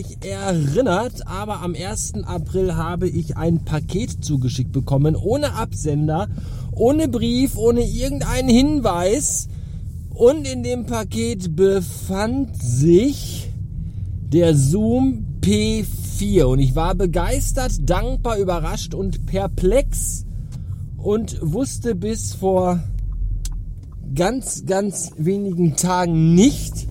euch erinnert, aber am 1. April habe ich ein Paket zugeschickt bekommen, ohne Absender, ohne Brief, ohne irgendeinen Hinweis. Und in dem Paket befand sich der Zoom P4 und ich war begeistert, dankbar, überrascht und perplex und wusste bis vor ganz, ganz wenigen Tagen nicht,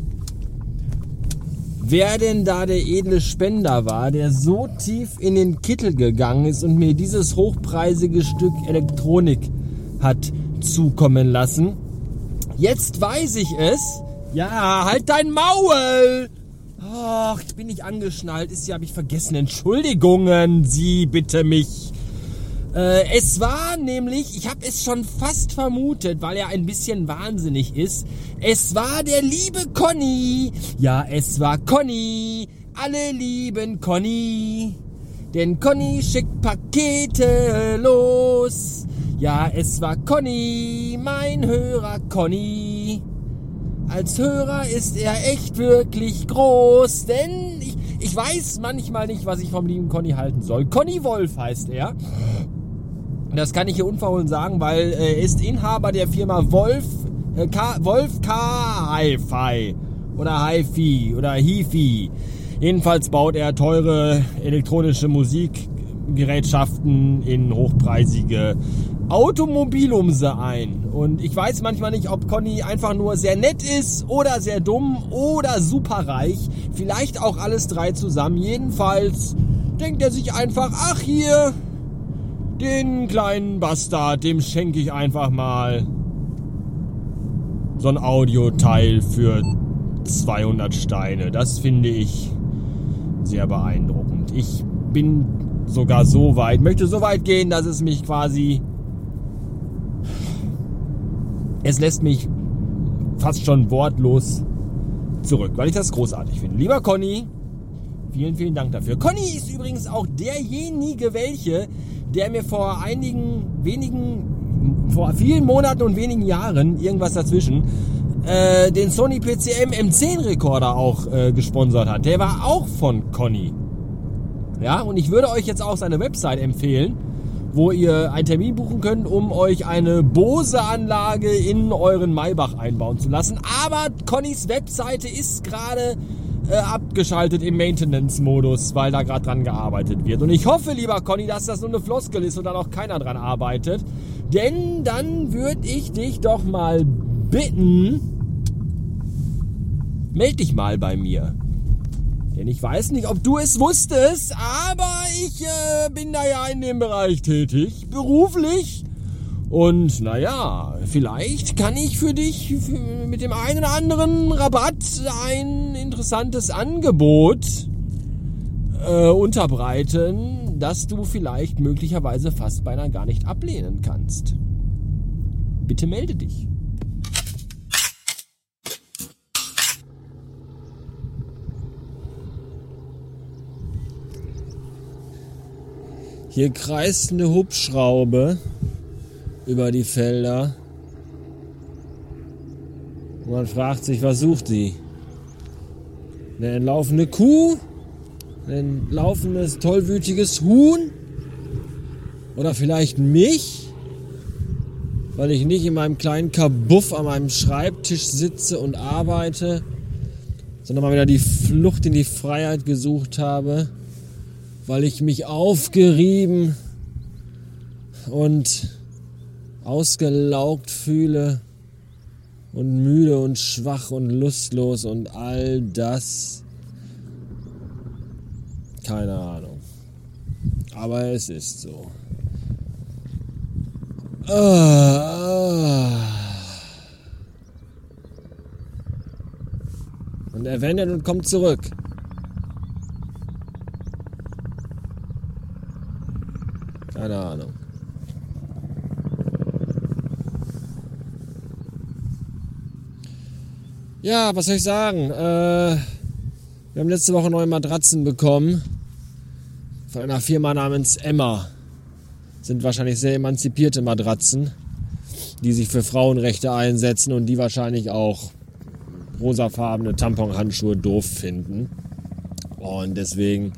wer denn da der edle Spender war, der so tief in den Kittel gegangen ist und mir dieses hochpreisige Stück Elektronik hat zukommen lassen. Jetzt weiß ich es. Ja, halt dein Maul! Ach, ich bin nicht angeschnallt. Ist ja, habe ich vergessen. Entschuldigungen, Sie bitte mich. Äh, es war nämlich, ich habe es schon fast vermutet, weil er ein bisschen wahnsinnig ist. Es war der liebe Conny. Ja, es war Conny. Alle lieben Conny. Denn Conny schickt Pakete los. Ja, es war Conny, mein Hörer Conny. Als Hörer ist er echt wirklich groß, denn ich, ich weiß manchmal nicht, was ich vom lieben Conny halten soll. Conny Wolf heißt er. Das kann ich hier unverhohlen sagen, weil äh, er ist Inhaber der Firma Wolf, äh, K, Wolf K Hi-Fi oder Hi-Fi oder Hi-Fi. Jedenfalls baut er teure elektronische Musikgerätschaften in hochpreisige Automobilumse ein. Und ich weiß manchmal nicht, ob Conny einfach nur sehr nett ist oder sehr dumm oder superreich. Vielleicht auch alles drei zusammen. Jedenfalls denkt er sich einfach, ach hier, den kleinen Bastard, dem schenke ich einfach mal so ein Audioteil für 200 Steine. Das finde ich sehr beeindruckend. Ich bin sogar so weit, möchte so weit gehen, dass es mich quasi es lässt mich fast schon wortlos zurück, weil ich das großartig finde. Lieber Conny, vielen, vielen Dank dafür. Conny ist übrigens auch derjenige, welche, der mir vor einigen wenigen, vor vielen Monaten und wenigen Jahren, irgendwas dazwischen, äh, den Sony PCM M10 Rekorder auch äh, gesponsert hat. Der war auch von Conny. Ja, und ich würde euch jetzt auch seine Website empfehlen wo ihr einen Termin buchen könnt, um euch eine Bose-Anlage in euren Maybach einbauen zu lassen. Aber Connys Webseite ist gerade äh, abgeschaltet im Maintenance-Modus, weil da gerade dran gearbeitet wird. Und ich hoffe, lieber Conny, dass das nur eine Floskel ist und da noch keiner dran arbeitet. Denn dann würde ich dich doch mal bitten, meld dich mal bei mir. Denn ich weiß nicht, ob du es wusstest, aber ich äh, bin da ja in dem Bereich tätig, beruflich. Und naja, vielleicht kann ich für dich mit dem einen oder anderen Rabatt ein interessantes Angebot äh, unterbreiten, das du vielleicht möglicherweise fast beinahe gar nicht ablehnen kannst. Bitte melde dich. Hier kreist eine Hubschraube über die Felder. Und man fragt sich, was sucht sie? Eine entlaufene Kuh? Ein laufendes, tollwütiges Huhn? Oder vielleicht mich? Weil ich nicht in meinem kleinen Kabuff an meinem Schreibtisch sitze und arbeite, sondern mal wieder die Flucht in die Freiheit gesucht habe weil ich mich aufgerieben und ausgelaugt fühle und müde und schwach und lustlos und all das. Keine Ahnung. Aber es ist so. Ah. Und er wendet und kommt zurück. Keine Ahnung. Ja, was soll ich sagen? Äh, wir haben letzte Woche neue Matratzen bekommen. Von einer Firma namens Emma. Sind wahrscheinlich sehr emanzipierte Matratzen, die sich für Frauenrechte einsetzen und die wahrscheinlich auch rosafarbene Tamponhandschuhe doof finden. Und deswegen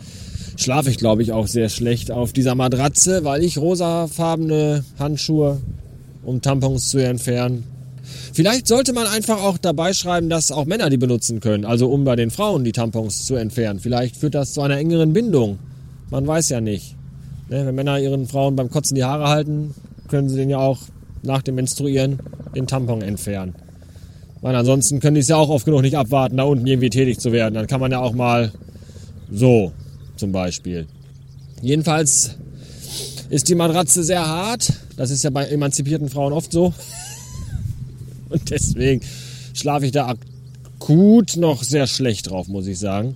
schlafe ich, glaube ich, auch sehr schlecht auf dieser Matratze, weil ich rosafarbene Handschuhe, um Tampons zu entfernen, Vielleicht sollte man einfach auch dabei schreiben, dass auch Männer die benutzen können, also um bei den Frauen die Tampons zu entfernen. Vielleicht führt das zu einer engeren Bindung. Man weiß ja nicht. Ne, wenn Männer ihren Frauen beim Kotzen die Haare halten, können sie den ja auch nach dem Menstruieren den Tampon entfernen. Weil ansonsten können die es ja auch oft genug nicht abwarten, da unten irgendwie tätig zu werden. Dann kann man ja auch mal so zum Beispiel. Jedenfalls ist die Matratze sehr hart. Das ist ja bei emanzipierten Frauen oft so. Und deswegen schlafe ich da akut noch sehr schlecht drauf, muss ich sagen.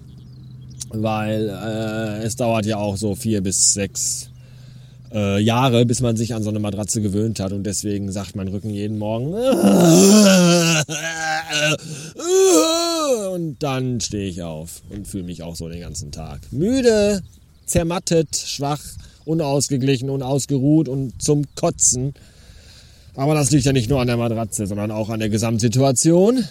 Weil äh, es dauert ja auch so vier bis sechs äh, Jahre, bis man sich an so eine Matratze gewöhnt hat. Und deswegen sagt mein Rücken jeden Morgen. Und dann stehe ich auf und fühle mich auch so den ganzen Tag. Müde, zermattet, schwach, unausgeglichen, unausgeruht und zum Kotzen. Aber das liegt ja nicht nur an der Matratze, sondern auch an der Gesamtsituation,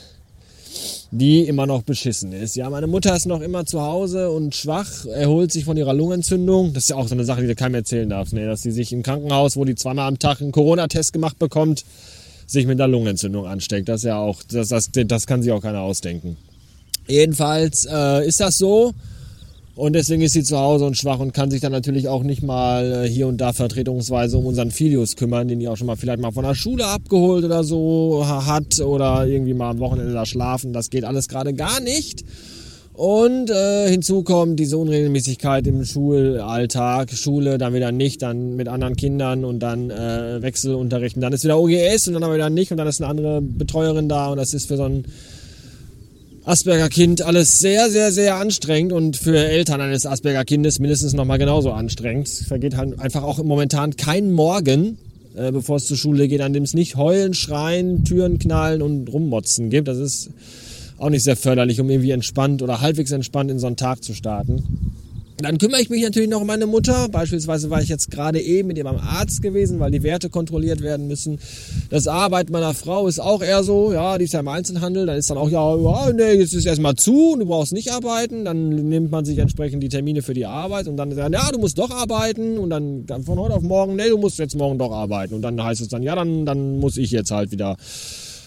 die immer noch beschissen ist. Ja, meine Mutter ist noch immer zu Hause und schwach, erholt sich von ihrer Lungenentzündung. Das ist ja auch so eine Sache, die du keinem erzählen darfst, ne? dass sie sich im Krankenhaus, wo die zweimal am Tag einen Corona-Test gemacht bekommt, sich mit einer Lungenentzündung ansteckt. Das ist ja auch, das, das, das kann sich auch keiner ausdenken. Jedenfalls äh, ist das so. Und deswegen ist sie zu Hause und schwach und kann sich dann natürlich auch nicht mal äh, hier und da vertretungsweise um unseren Filius kümmern, den die auch schon mal vielleicht mal von der Schule abgeholt oder so hat oder irgendwie mal am Wochenende da schlafen. Das geht alles gerade gar nicht. Und äh, hinzu kommt diese Unregelmäßigkeit im Schulalltag, Schule, dann wieder nicht, dann mit anderen Kindern und dann äh, Wechselunterrichten. Dann ist wieder OGS und dann aber wieder nicht und dann ist eine andere Betreuerin da und das ist für so ein Asperger-Kind alles sehr, sehr, sehr anstrengend und für Eltern eines Asperger-Kindes mindestens nochmal genauso anstrengend. Es vergeht halt einfach auch momentan kein Morgen, äh, bevor es zur Schule geht, an dem es nicht heulen, schreien, Türen knallen und rummotzen gibt. Das ist auch nicht sehr förderlich, um irgendwie entspannt oder halbwegs entspannt in so einen Tag zu starten. Dann kümmere ich mich natürlich noch um meine Mutter. Beispielsweise war ich jetzt gerade eben mit ihr beim Arzt gewesen, weil die Werte kontrolliert werden müssen. Das Arbeit meiner Frau ist auch eher so, ja, die ist ja im Einzelhandel. Dann ist dann auch, ja, ja nee, jetzt ist erstmal zu und du brauchst nicht arbeiten. Dann nimmt man sich entsprechend die Termine für die Arbeit und dann sagt, ja, du musst doch arbeiten. Und dann, dann von heute auf morgen, nee, du musst jetzt morgen doch arbeiten. Und dann heißt es dann, ja, dann, dann muss ich jetzt halt wieder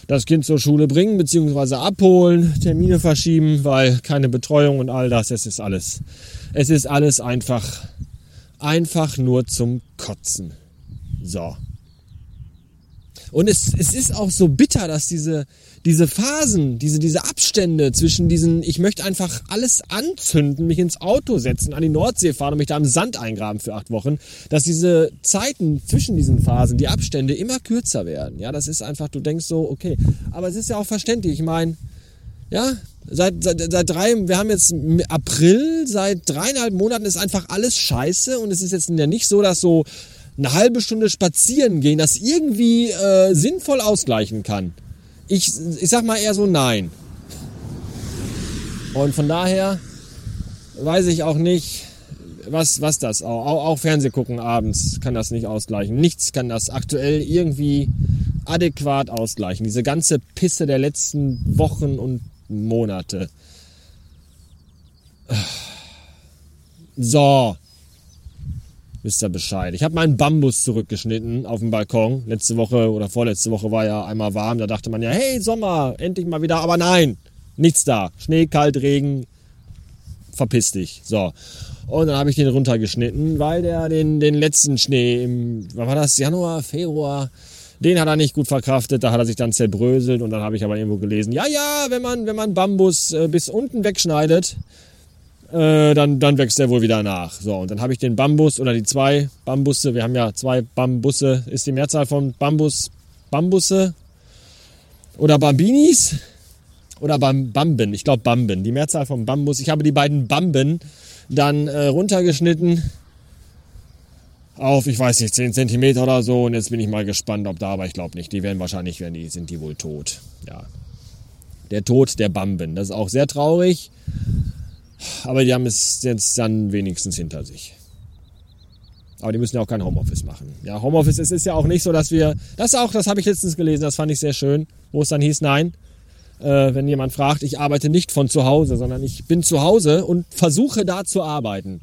das Kind zur Schule bringen bzw. abholen, Termine verschieben, weil keine Betreuung und all das, es ist alles es ist alles einfach, einfach nur zum Kotzen. So. Und es, es ist auch so bitter, dass diese, diese Phasen, diese, diese Abstände zwischen diesen, ich möchte einfach alles anzünden, mich ins Auto setzen, an die Nordsee fahren und mich da im Sand eingraben für acht Wochen, dass diese Zeiten zwischen diesen Phasen, die Abstände immer kürzer werden. Ja, das ist einfach, du denkst so, okay. Aber es ist ja auch verständlich. Ich meine, ja, seit, seit, seit drei, wir haben jetzt April, seit dreieinhalb Monaten ist einfach alles scheiße und es ist jetzt ja nicht so, dass so eine halbe Stunde spazieren gehen das irgendwie äh, sinnvoll ausgleichen kann. Ich, ich sag mal eher so nein. Und von daher weiß ich auch nicht, was, was das, auch, auch, auch Fernseh gucken abends kann das nicht ausgleichen. Nichts kann das aktuell irgendwie adäquat ausgleichen. Diese ganze Pisse der letzten Wochen und Monate. So. Wisst ihr Bescheid. Ich habe meinen Bambus zurückgeschnitten auf dem Balkon. Letzte Woche oder vorletzte Woche war ja einmal warm. Da dachte man ja, hey Sommer, endlich mal wieder. Aber nein, nichts da. Schnee, kalt, Regen. Verpiss dich. So. Und dann habe ich den runtergeschnitten, weil der den, den letzten Schnee im, was war das, Januar, Februar, den hat er nicht gut verkraftet, da hat er sich dann zerbröselt und dann habe ich aber irgendwo gelesen, ja, ja, wenn man, wenn man Bambus äh, bis unten wegschneidet, äh, dann, dann wächst er wohl wieder nach. So, und dann habe ich den Bambus oder die zwei Bambusse, wir haben ja zwei Bambusse, ist die Mehrzahl von Bambus, Bambusse oder Bambinis oder Bam, Bamben, ich glaube Bamben, die Mehrzahl von Bambus. Ich habe die beiden Bamben dann äh, runtergeschnitten auf, ich weiß nicht, 10 cm oder so. Und jetzt bin ich mal gespannt, ob da, aber ich glaube nicht. Die werden wahrscheinlich, werden die, sind die wohl tot. Ja. Der Tod der Bamben. Das ist auch sehr traurig. Aber die haben es jetzt dann wenigstens hinter sich. Aber die müssen ja auch kein Homeoffice machen. Ja, Homeoffice, es ist ja auch nicht so, dass wir, das auch, das habe ich letztens gelesen, das fand ich sehr schön, wo es dann hieß, nein, Äh, wenn jemand fragt, ich arbeite nicht von zu Hause, sondern ich bin zu Hause und versuche da zu arbeiten.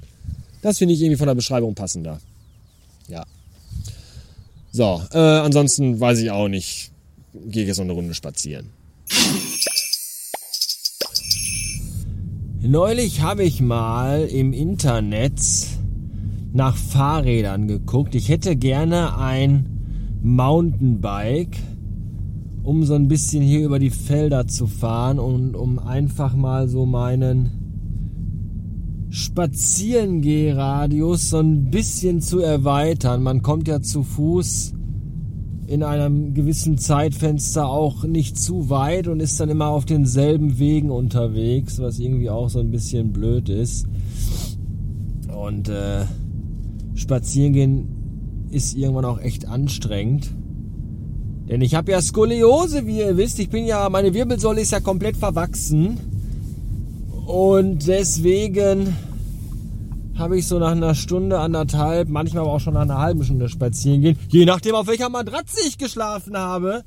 Das finde ich irgendwie von der Beschreibung passender. Ja. So, äh, ansonsten weiß ich auch nicht. Gehe jetzt noch eine Runde spazieren. Neulich habe ich mal im Internet nach Fahrrädern geguckt. Ich hätte gerne ein Mountainbike, um so ein bisschen hier über die Felder zu fahren und um einfach mal so meinen Spazierengehradius so ein bisschen zu erweitern. Man kommt ja zu Fuß in einem gewissen Zeitfenster auch nicht zu weit und ist dann immer auf denselben Wegen unterwegs, was irgendwie auch so ein bisschen blöd ist. Und äh, spazieren gehen ist irgendwann auch echt anstrengend. Denn ich habe ja Skoliose, wie ihr wisst. Ich bin ja, meine Wirbelsäule ist ja komplett verwachsen. Und deswegen habe ich so nach einer Stunde, anderthalb, manchmal aber auch schon nach einer halben Stunde spazieren gehen, je nachdem auf welcher Matratze ich geschlafen habe,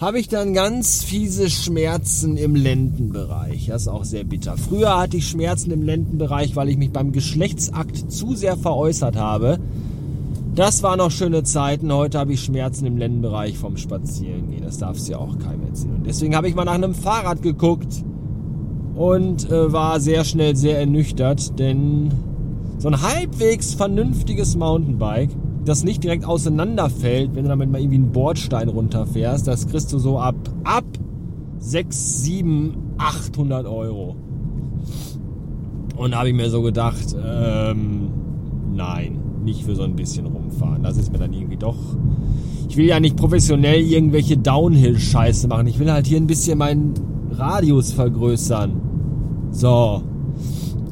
habe ich dann ganz fiese Schmerzen im Lendenbereich. Das ist auch sehr bitter. Früher hatte ich Schmerzen im Lendenbereich, weil ich mich beim Geschlechtsakt zu sehr veräußert habe. Das waren noch schöne Zeiten. Heute habe ich Schmerzen im Lendenbereich vom Spazierengehen. Das darf es ja auch keinem erzählen. Und deswegen habe ich mal nach einem Fahrrad geguckt und äh, war sehr schnell sehr ernüchtert, denn so ein halbwegs vernünftiges Mountainbike, das nicht direkt auseinanderfällt, wenn du damit mal irgendwie einen Bordstein runterfährst, das kriegst du so ab, ab 6, 7, 800 Euro. Und da habe ich mir so gedacht, ähm, nein nicht für so ein bisschen rumfahren. Das ist mir dann irgendwie doch. Ich will ja nicht professionell irgendwelche Downhill-Scheiße machen. Ich will halt hier ein bisschen meinen Radius vergrößern. So.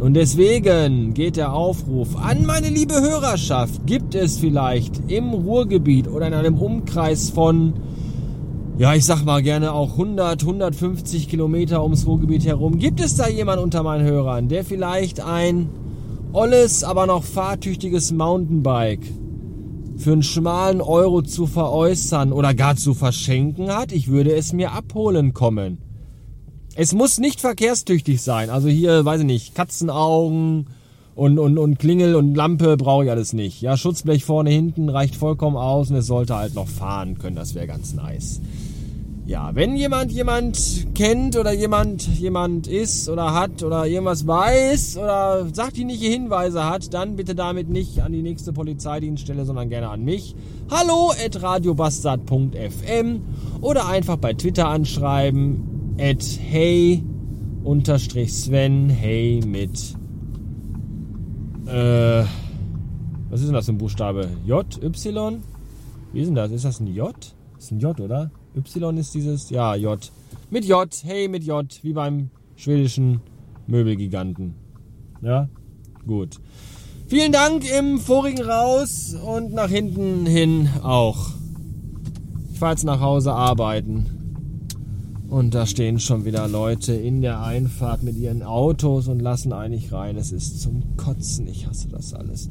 Und deswegen geht der Aufruf an meine liebe Hörerschaft. Gibt es vielleicht im Ruhrgebiet oder in einem Umkreis von, ja, ich sag mal gerne auch 100, 150 Kilometer ums Ruhrgebiet herum, gibt es da jemand unter meinen Hörern, der vielleicht ein olles, aber noch fahrtüchtiges Mountainbike für einen schmalen Euro zu veräußern oder gar zu verschenken hat, ich würde es mir abholen kommen. Es muss nicht verkehrstüchtig sein. Also hier, weiß ich nicht, Katzenaugen und, und, und Klingel und Lampe brauche ich alles nicht. Ja, Schutzblech vorne, hinten reicht vollkommen aus und es sollte halt noch fahren können. Das wäre ganz nice ja, wenn jemand jemand kennt oder jemand jemand ist oder hat oder irgendwas weiß oder sachdienliche Hinweise hat, dann bitte damit nicht an die nächste Polizeidienststelle, sondern gerne an mich. Hallo at radiobastard.fm oder einfach bei Twitter anschreiben at hey unterstrich Sven hey mit äh, was ist denn das für ein Buchstabe? J, Y? Wie ist denn das? Ist das ein J? Ist ein J, oder? Y ist dieses, ja, J. Mit J, hey, mit J, wie beim schwedischen Möbelgiganten. Ja, gut. Vielen Dank im vorigen raus und nach hinten hin auch. Ich fahre jetzt nach Hause arbeiten. Und da stehen schon wieder Leute in der Einfahrt mit ihren Autos und lassen eigentlich rein. Es ist zum Kotzen. Ich hasse das alles.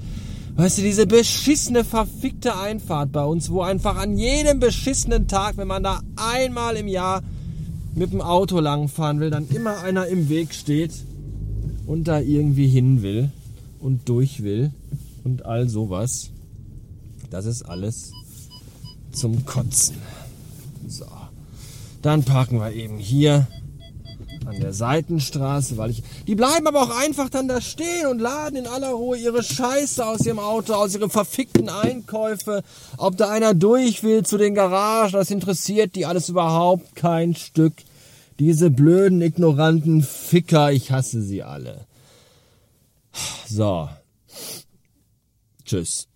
Weißt du, diese beschissene, verfickte Einfahrt bei uns, wo einfach an jedem beschissenen Tag, wenn man da einmal im Jahr mit dem Auto langfahren will, dann immer einer im Weg steht und da irgendwie hin will und durch will und all sowas. Das ist alles zum Kotzen. So. Dann parken wir eben hier an der Seitenstraße, weil ich. Die bleiben aber auch einfach dann da stehen und laden in aller Ruhe ihre Scheiße aus ihrem Auto, aus ihren verfickten Einkäufe. Ob da einer durch will zu den Garagen, das interessiert die alles überhaupt kein Stück. Diese blöden, ignoranten Ficker, ich hasse sie alle. So. Tschüss.